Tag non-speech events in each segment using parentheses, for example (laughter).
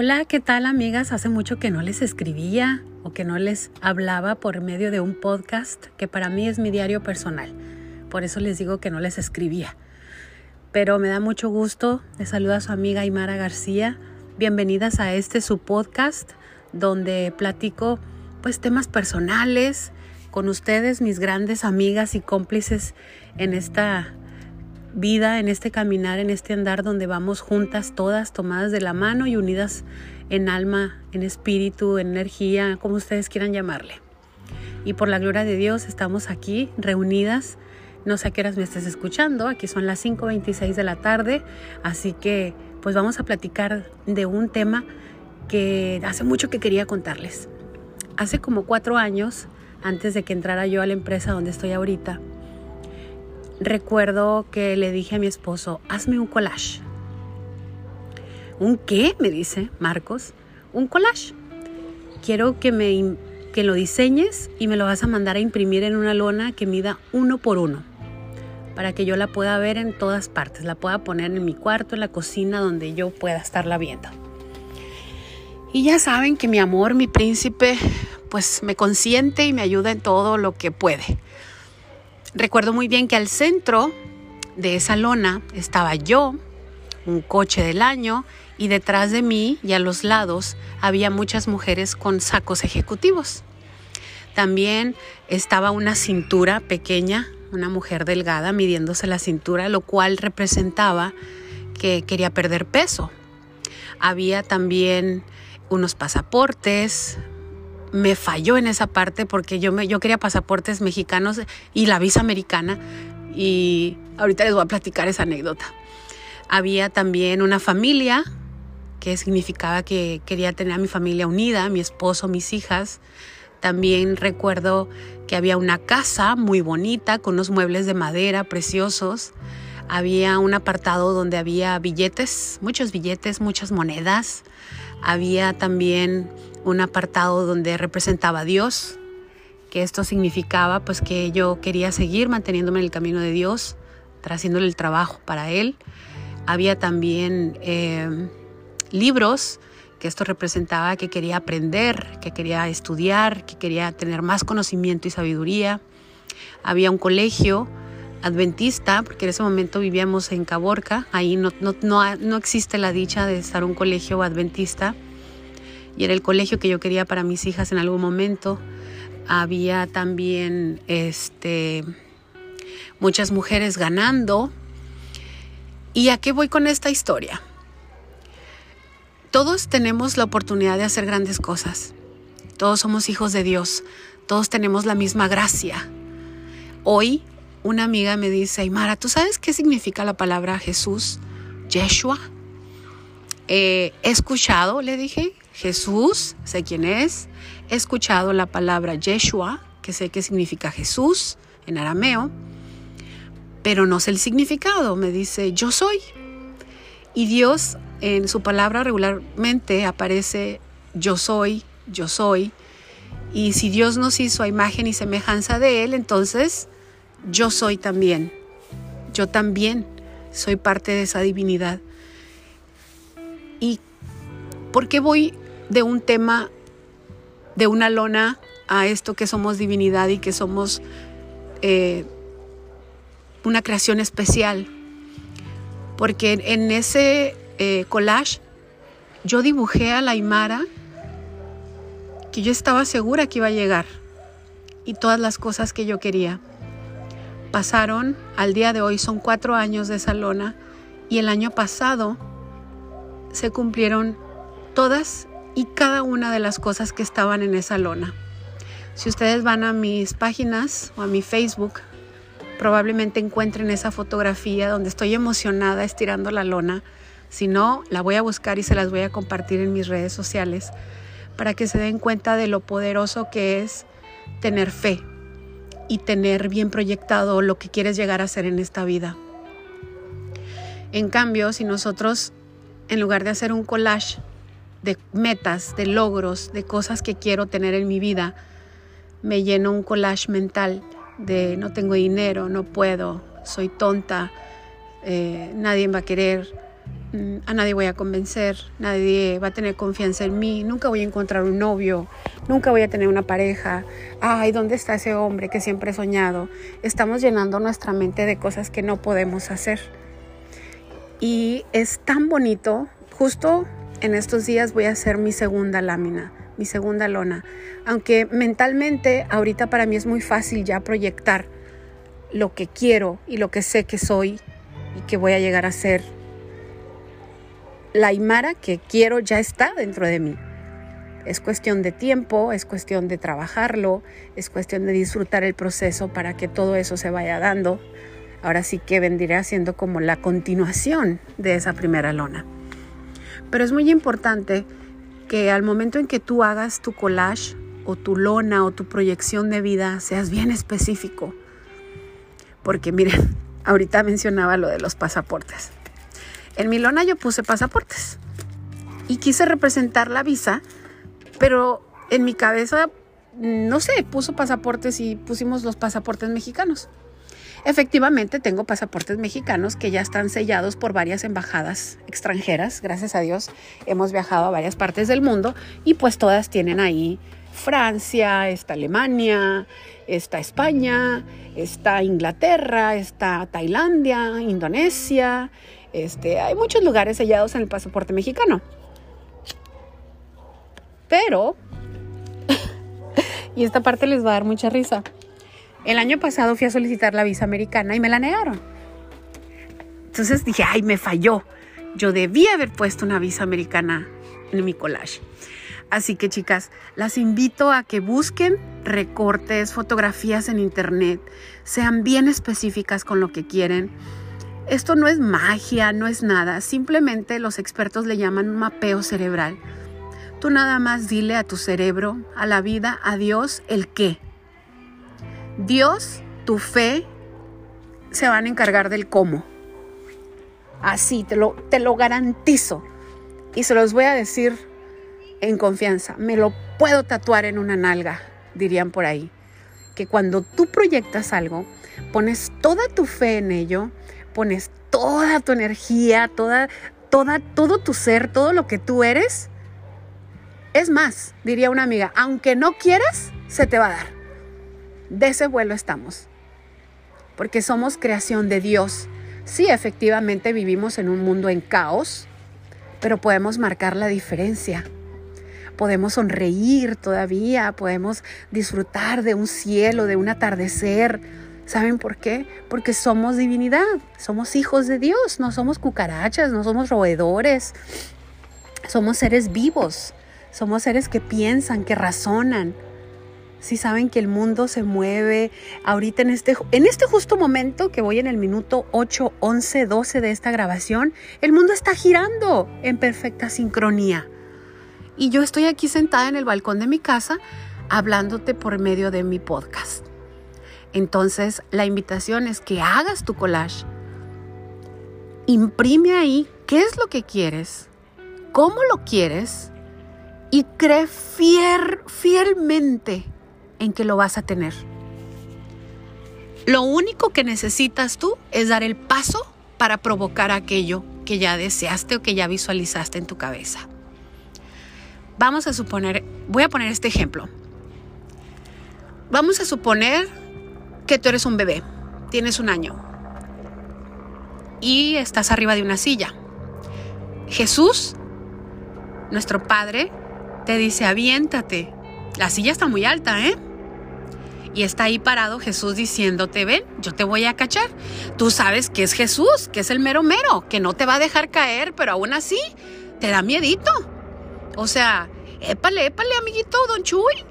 Hola, ¿qué tal amigas? Hace mucho que no les escribía o que no les hablaba por medio de un podcast que para mí es mi diario personal. Por eso les digo que no les escribía. Pero me da mucho gusto. Les saluda a su amiga Aymara García. Bienvenidas a este su podcast donde platico pues temas personales con ustedes, mis grandes amigas y cómplices en esta vida, en este caminar, en este andar donde vamos juntas todas, tomadas de la mano y unidas en alma, en espíritu, en energía, como ustedes quieran llamarle. Y por la gloria de Dios estamos aquí reunidas. No sé qué horas me estés escuchando, aquí son las 5.26 de la tarde, así que pues vamos a platicar de un tema que hace mucho que quería contarles. Hace como cuatro años, antes de que entrara yo a la empresa donde estoy ahorita, recuerdo que le dije a mi esposo, hazme un collage. ¿Un qué? me dice Marcos. Un collage. Quiero que me que lo diseñes y me lo vas a mandar a imprimir en una lona que mida uno por uno para que yo la pueda ver en todas partes, la pueda poner en mi cuarto, en la cocina, donde yo pueda estarla viendo. Y ya saben que mi amor, mi príncipe, pues me consiente y me ayuda en todo lo que puede. Recuerdo muy bien que al centro de esa lona estaba yo, un coche del año, y detrás de mí y a los lados había muchas mujeres con sacos ejecutivos. También estaba una cintura pequeña, una mujer delgada midiéndose la cintura, lo cual representaba que quería perder peso. Había también unos pasaportes, me falló en esa parte porque yo, me, yo quería pasaportes mexicanos y la visa americana y ahorita les voy a platicar esa anécdota. Había también una familia que significaba que quería tener a mi familia unida, mi esposo, mis hijas. También recuerdo que había una casa muy bonita con unos muebles de madera preciosos. Había un apartado donde había billetes, muchos billetes, muchas monedas. Había también un apartado donde representaba a Dios, que esto significaba pues que yo quería seguir manteniéndome en el camino de Dios, haciéndole el trabajo para Él. Había también eh, libros, que esto representaba que quería aprender, que quería estudiar, que quería tener más conocimiento y sabiduría. Había un colegio adventista, porque en ese momento vivíamos en Caborca, ahí no, no, no, no existe la dicha de estar un colegio adventista y era el colegio que yo quería para mis hijas en algún momento. Había también este, muchas mujeres ganando. ¿Y a qué voy con esta historia? Todos tenemos la oportunidad de hacer grandes cosas. Todos somos hijos de Dios. Todos tenemos la misma gracia. Hoy una amiga me dice, Aymara, ¿tú sabes qué significa la palabra Jesús? Yeshua. Eh, he escuchado, le dije, Jesús, sé quién es. He escuchado la palabra Yeshua, que sé que significa Jesús en arameo, pero no sé el significado. Me dice, yo soy. Y Dios en su palabra regularmente aparece yo soy, yo soy. Y si Dios nos hizo a imagen y semejanza de Él, entonces yo soy también. Yo también soy parte de esa divinidad. ¿Y por qué voy de un tema, de una lona a esto que somos divinidad y que somos eh, una creación especial. Porque en ese eh, collage yo dibujé a la Aymara que yo estaba segura que iba a llegar y todas las cosas que yo quería. Pasaron, al día de hoy son cuatro años de esa lona y el año pasado se cumplieron todas y cada una de las cosas que estaban en esa lona. Si ustedes van a mis páginas o a mi Facebook, probablemente encuentren esa fotografía donde estoy emocionada estirando la lona. Si no, la voy a buscar y se las voy a compartir en mis redes sociales para que se den cuenta de lo poderoso que es tener fe y tener bien proyectado lo que quieres llegar a ser en esta vida. En cambio, si nosotros, en lugar de hacer un collage de metas, de logros, de cosas que quiero tener en mi vida, me lleno un collage mental de no tengo dinero, no puedo, soy tonta, eh, nadie va a querer, mm, a nadie voy a convencer, nadie va a tener confianza en mí, nunca voy a encontrar un novio, nunca voy a tener una pareja. Ay, ¿dónde está ese hombre que siempre he soñado? Estamos llenando nuestra mente de cosas que no podemos hacer. Y es tan bonito, justo en estos días voy a hacer mi segunda lámina, mi segunda lona. Aunque mentalmente ahorita para mí es muy fácil ya proyectar lo que quiero y lo que sé que soy y que voy a llegar a ser. La Aymara que quiero ya está dentro de mí. Es cuestión de tiempo, es cuestión de trabajarlo, es cuestión de disfrutar el proceso para que todo eso se vaya dando. Ahora sí que vendría siendo como la continuación de esa primera lona. Pero es muy importante que al momento en que tú hagas tu collage o tu lona o tu proyección de vida, seas bien específico. Porque miren, (laughs) ahorita mencionaba lo de los pasaportes. En mi lona yo puse pasaportes y quise representar la visa, pero en mi cabeza, no sé, puso pasaportes y pusimos los pasaportes mexicanos. Efectivamente, tengo pasaportes mexicanos que ya están sellados por varias embajadas extranjeras. Gracias a Dios hemos viajado a varias partes del mundo y pues todas tienen ahí Francia, está Alemania, está España, está Inglaterra, está Tailandia, Indonesia. Este, hay muchos lugares sellados en el pasaporte mexicano. Pero, (laughs) y esta parte les va a dar mucha risa. El año pasado fui a solicitar la visa americana y me la negaron. Entonces dije, ay, me falló. Yo debía haber puesto una visa americana en mi collage. Así que chicas, las invito a que busquen recortes, fotografías en internet, sean bien específicas con lo que quieren. Esto no es magia, no es nada, simplemente los expertos le llaman mapeo cerebral. Tú nada más dile a tu cerebro, a la vida, a Dios, el qué. Dios, tu fe, se van a encargar del cómo. Así, te lo, te lo garantizo. Y se los voy a decir en confianza. Me lo puedo tatuar en una nalga, dirían por ahí. Que cuando tú proyectas algo, pones toda tu fe en ello, pones toda tu energía, toda, toda, todo tu ser, todo lo que tú eres. Es más, diría una amiga, aunque no quieras, se te va a dar de ese vuelo estamos. Porque somos creación de Dios. Sí, efectivamente vivimos en un mundo en caos, pero podemos marcar la diferencia. Podemos sonreír todavía, podemos disfrutar de un cielo, de un atardecer. ¿Saben por qué? Porque somos divinidad, somos hijos de Dios, no somos cucarachas, no somos roedores, somos seres vivos, somos seres que piensan, que razonan, si saben que el mundo se mueve ahorita en este, en este justo momento que voy en el minuto 8, 11, 12 de esta grabación, el mundo está girando en perfecta sincronía. Y yo estoy aquí sentada en el balcón de mi casa hablándote por medio de mi podcast. Entonces, la invitación es que hagas tu collage. Imprime ahí qué es lo que quieres, cómo lo quieres y cree fiel, fielmente en que lo vas a tener. Lo único que necesitas tú es dar el paso para provocar aquello que ya deseaste o que ya visualizaste en tu cabeza. Vamos a suponer, voy a poner este ejemplo. Vamos a suponer que tú eres un bebé, tienes un año y estás arriba de una silla. Jesús, nuestro Padre, te dice, aviéntate. La silla está muy alta, ¿eh? Y está ahí parado Jesús diciéndote, ven, yo te voy a cachar. Tú sabes que es Jesús, que es el mero mero, que no te va a dejar caer, pero aún así te da miedito. O sea, épale, épale, amiguito, don Chuy.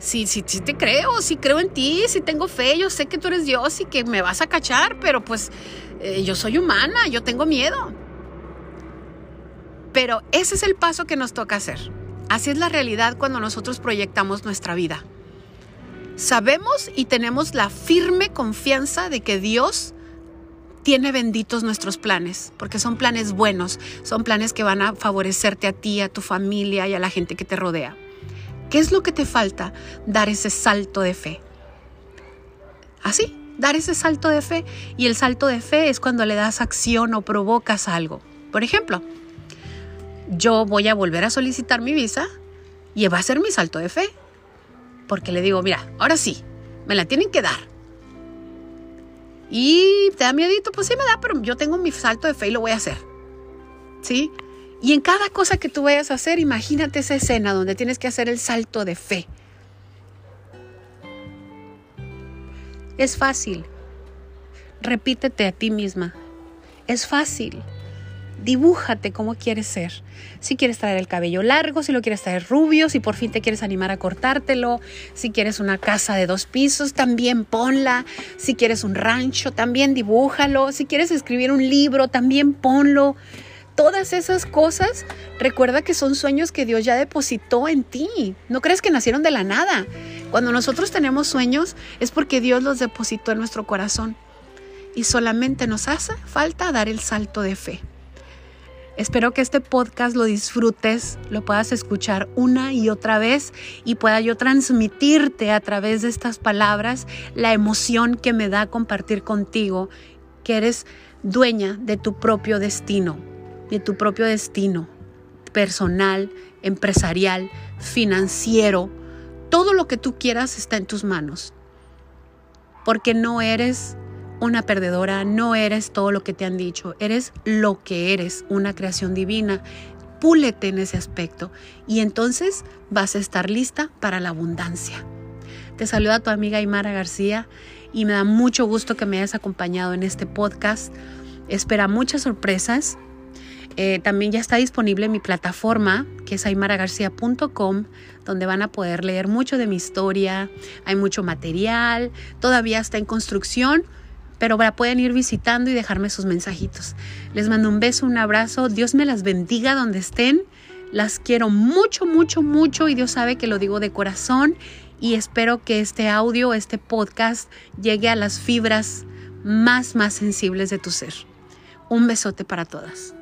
Sí, sí, sí te creo, sí creo en ti, sí tengo fe, yo sé que tú eres Dios y que me vas a cachar, pero pues eh, yo soy humana, yo tengo miedo. Pero ese es el paso que nos toca hacer. Así es la realidad cuando nosotros proyectamos nuestra vida. Sabemos y tenemos la firme confianza de que Dios tiene benditos nuestros planes, porque son planes buenos, son planes que van a favorecerte a ti, a tu familia y a la gente que te rodea. ¿Qué es lo que te falta? Dar ese salto de fe. Así, dar ese salto de fe. Y el salto de fe es cuando le das acción o provocas algo. Por ejemplo, yo voy a volver a solicitar mi visa y va a ser mi salto de fe. Porque le digo, mira, ahora sí, me la tienen que dar. Y te da miedito, pues sí me da, pero yo tengo mi salto de fe y lo voy a hacer. ¿Sí? Y en cada cosa que tú vayas a hacer, imagínate esa escena donde tienes que hacer el salto de fe. Es fácil. Repítete a ti misma. Es fácil. Dibújate cómo quieres ser. Si quieres traer el cabello largo, si lo quieres traer rubio, si por fin te quieres animar a cortártelo, si quieres una casa de dos pisos, también ponla. Si quieres un rancho, también dibújalo. Si quieres escribir un libro, también ponlo. Todas esas cosas, recuerda que son sueños que Dios ya depositó en ti. No crees que nacieron de la nada. Cuando nosotros tenemos sueños es porque Dios los depositó en nuestro corazón. Y solamente nos hace falta dar el salto de fe. Espero que este podcast lo disfrutes, lo puedas escuchar una y otra vez y pueda yo transmitirte a través de estas palabras la emoción que me da compartir contigo que eres dueña de tu propio destino, de tu propio destino personal, empresarial, financiero. Todo lo que tú quieras está en tus manos. Porque no eres una perdedora, no eres todo lo que te han dicho, eres lo que eres, una creación divina. Púlete en ese aspecto y entonces vas a estar lista para la abundancia. Te saluda tu amiga Aymara García y me da mucho gusto que me hayas acompañado en este podcast. Espera muchas sorpresas. Eh, también ya está disponible mi plataforma, que es aymaragarcía.com, donde van a poder leer mucho de mi historia. Hay mucho material, todavía está en construcción, pero pueden ir visitando y dejarme sus mensajitos. Les mando un beso, un abrazo, Dios me las bendiga donde estén. Las quiero mucho, mucho, mucho y Dios sabe que lo digo de corazón y espero que este audio, este podcast llegue a las fibras más, más sensibles de tu ser. Un besote para todas.